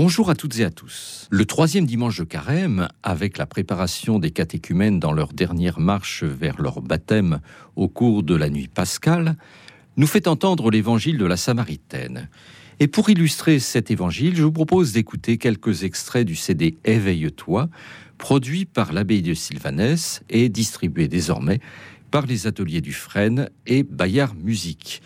Bonjour à toutes et à tous. Le troisième dimanche de carême, avec la préparation des catéchumènes dans leur dernière marche vers leur baptême au cours de la nuit pascale, nous fait entendre l'évangile de la Samaritaine. Et pour illustrer cet évangile, je vous propose d'écouter quelques extraits du CD Éveille-toi, produit par l'abbaye de Sylvanès et distribué désormais par les ateliers du Fresne et Bayard Musique.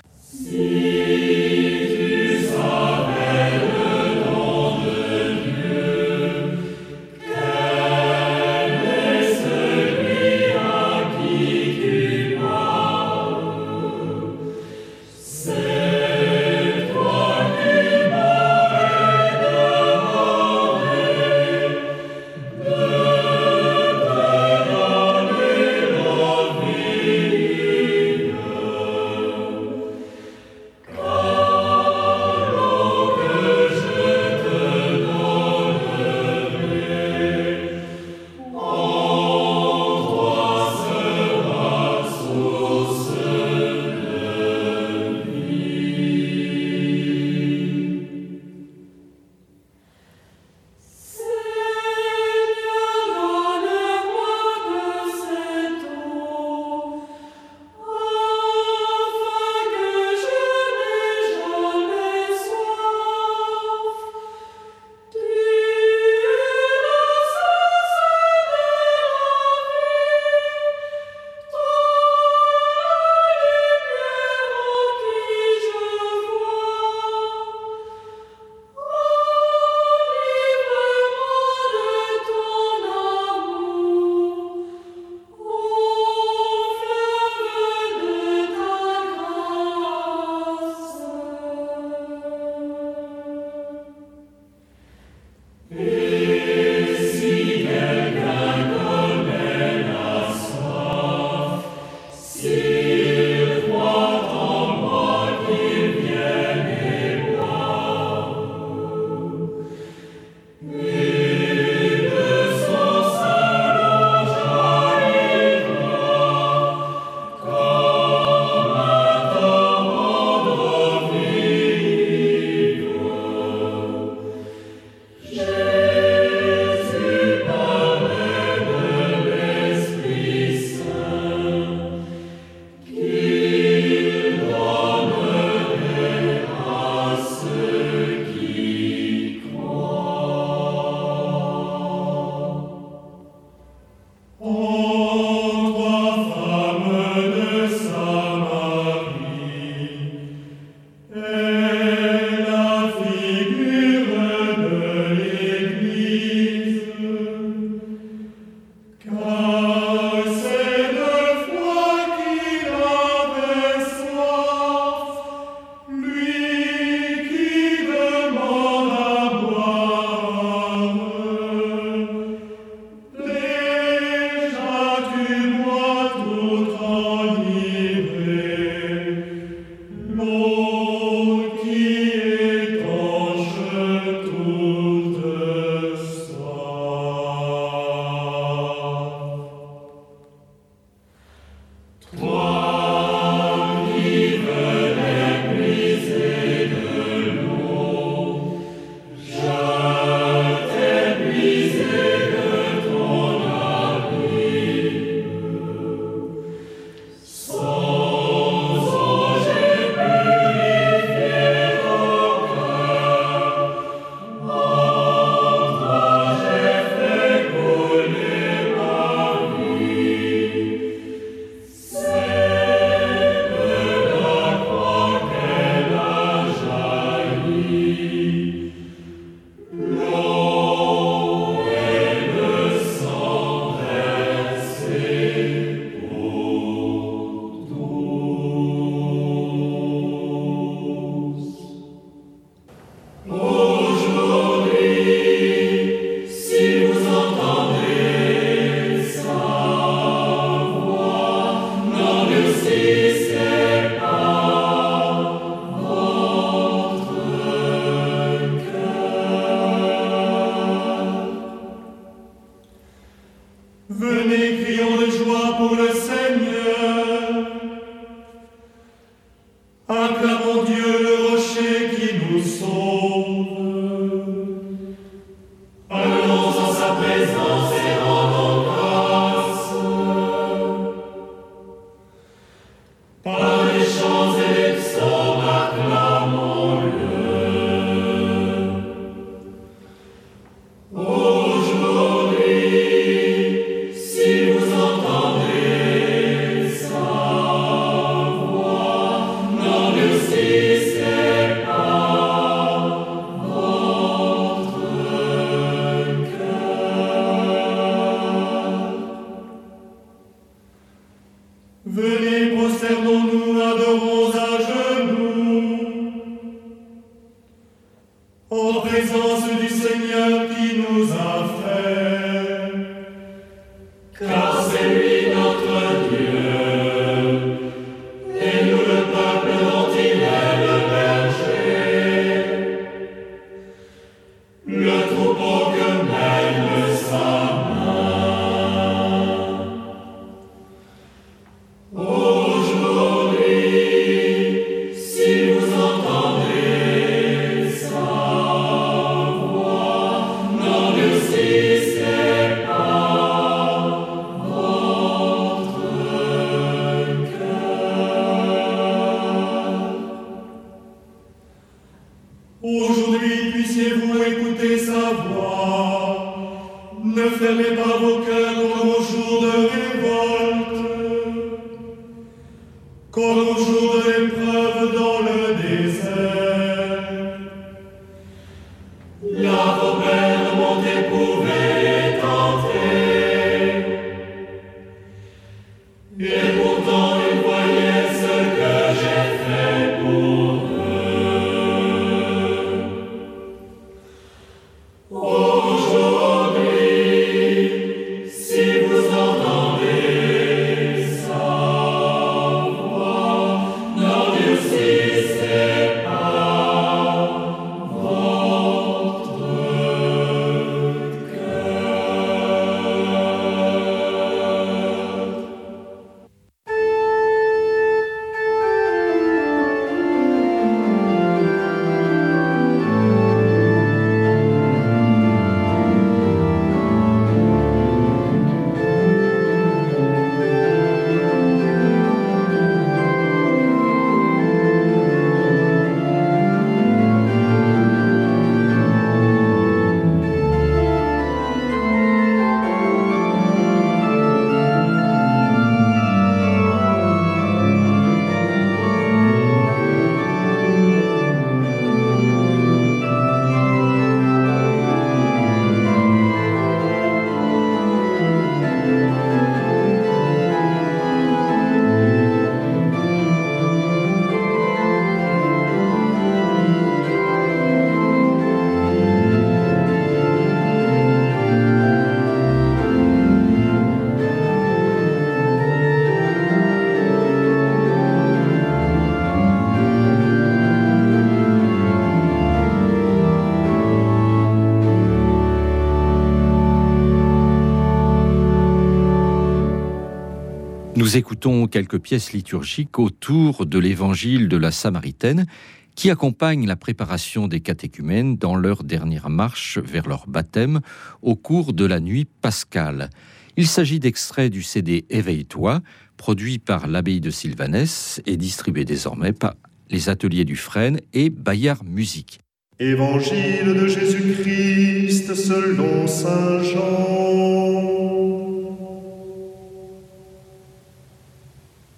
Écoutons quelques pièces liturgiques autour de l'évangile de la Samaritaine qui accompagne la préparation des catéchumènes dans leur dernière marche vers leur baptême au cours de la nuit pascale. Il s'agit d'extraits du CD Éveille-toi, produit par l'abbaye de Sylvanès et distribué désormais par les ateliers du Frêne et Bayard Musique. Évangile de Jésus-Christ selon Saint Jean.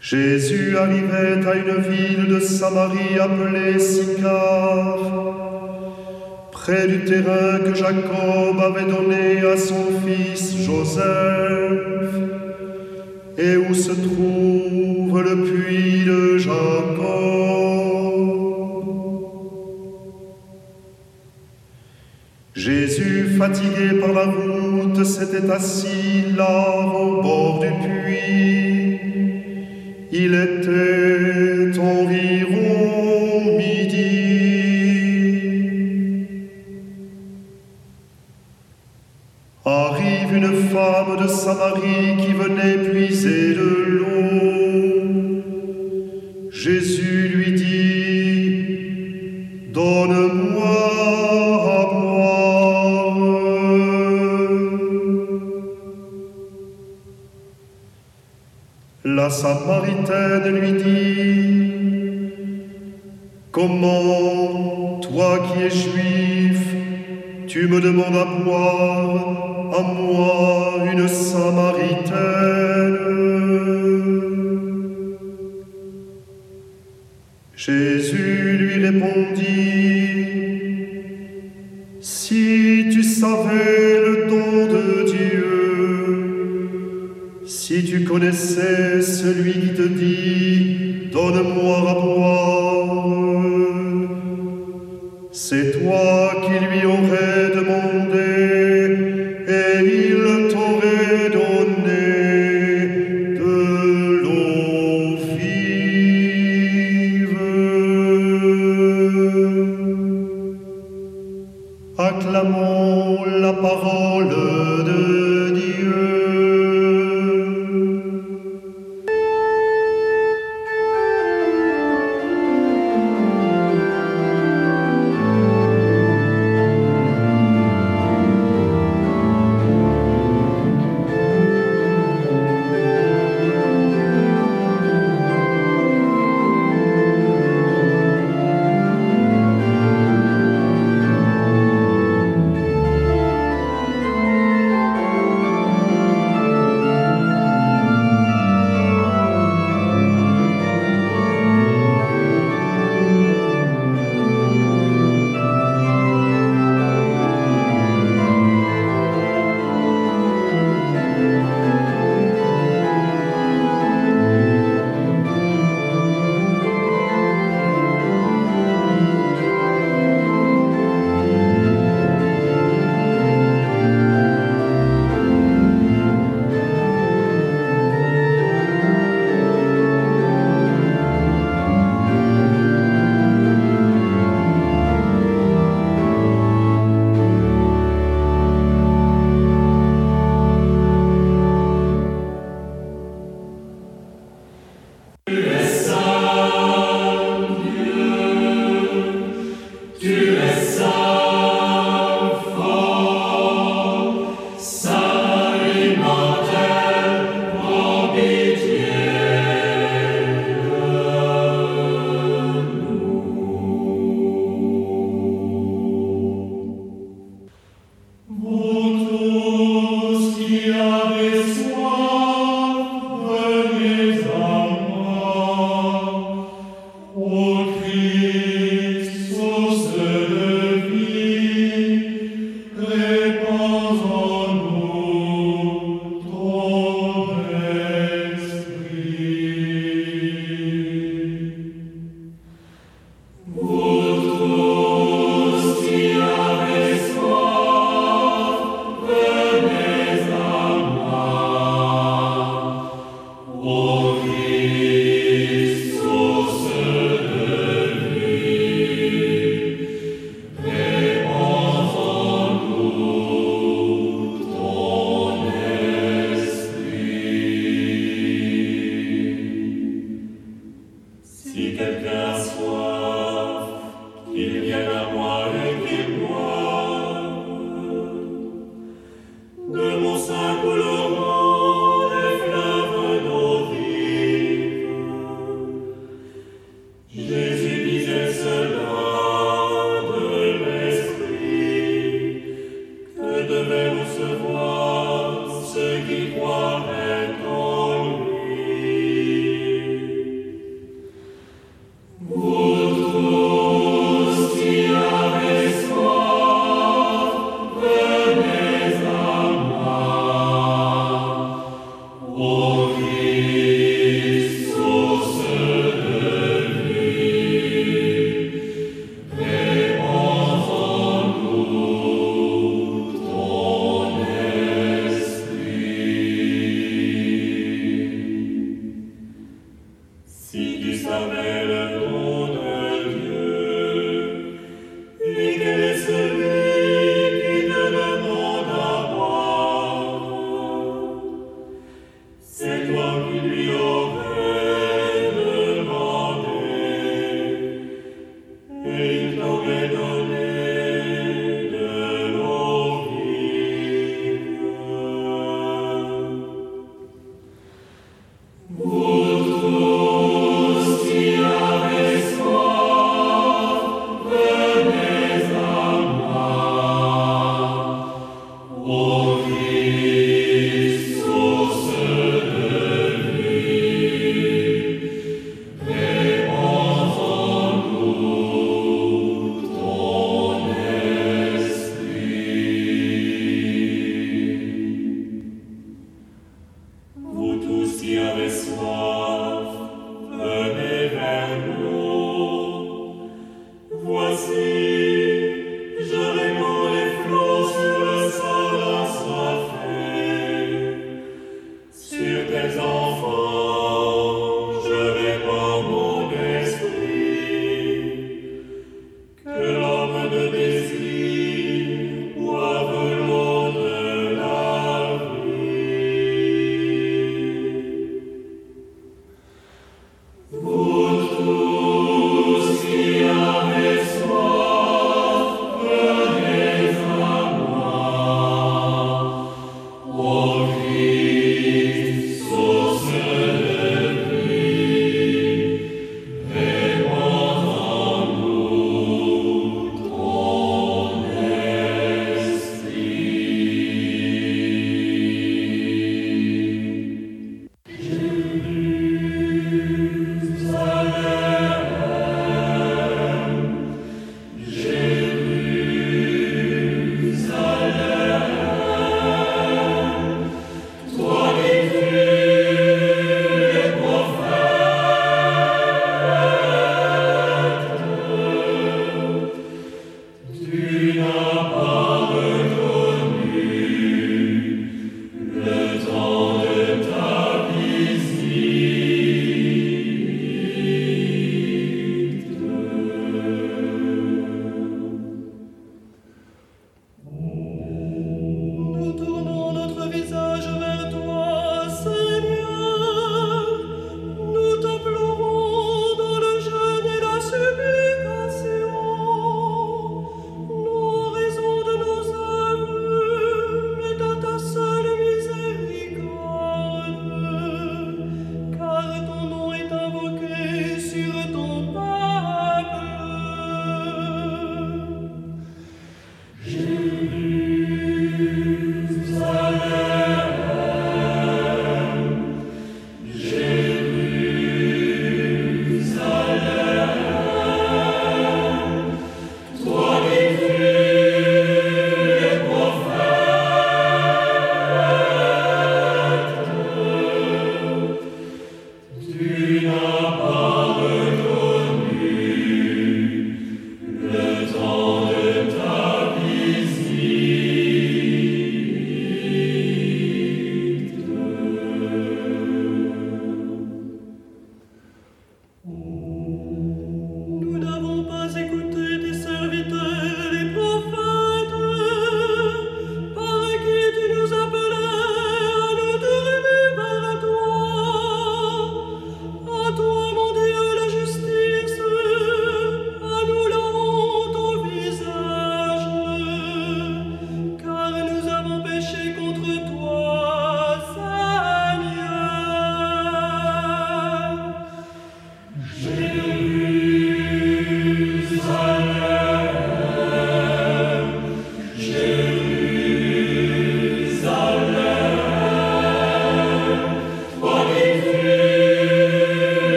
Jésus arrivait à une ville de Samarie appelée Sicar, près du terrain que Jacob avait donné à son fils Joseph, et où se trouve le puits de Jacob? Jésus, fatigué par la route, s'était assis là au bord du puits il était environ midi. Arrive une femme de Samarie qui venait puiser de l'eau. La Samarie lui dit, Comment, toi qui es juif, tu me demandes à boire, à moi, une Samaritaine? Celui qui te dit, donne-moi à boire, c'est toi qui lui aurais Si quelqu'un a soif, qu'il vienne à moi.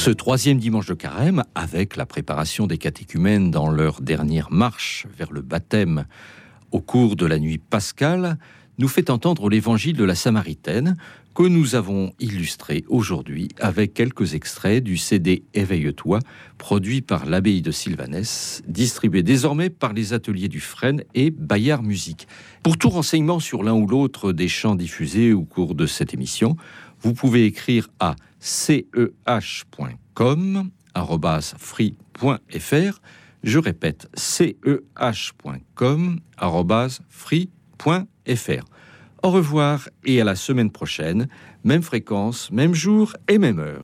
Ce troisième dimanche de carême, avec la préparation des catéchumènes dans leur dernière marche vers le baptême au cours de la nuit pascale, nous fait entendre l'évangile de la Samaritaine que nous avons illustré aujourd'hui avec quelques extraits du CD Éveille-toi, produit par l'abbaye de Sylvanès, distribué désormais par les ateliers du Fresne et Bayard Musique. Pour tout renseignement sur l'un ou l'autre des chants diffusés au cours de cette émission, vous pouvez écrire à ceh.com free.fr je répète, ceh.com free.fr. Au revoir et à la semaine prochaine, même fréquence, même jour et même heure.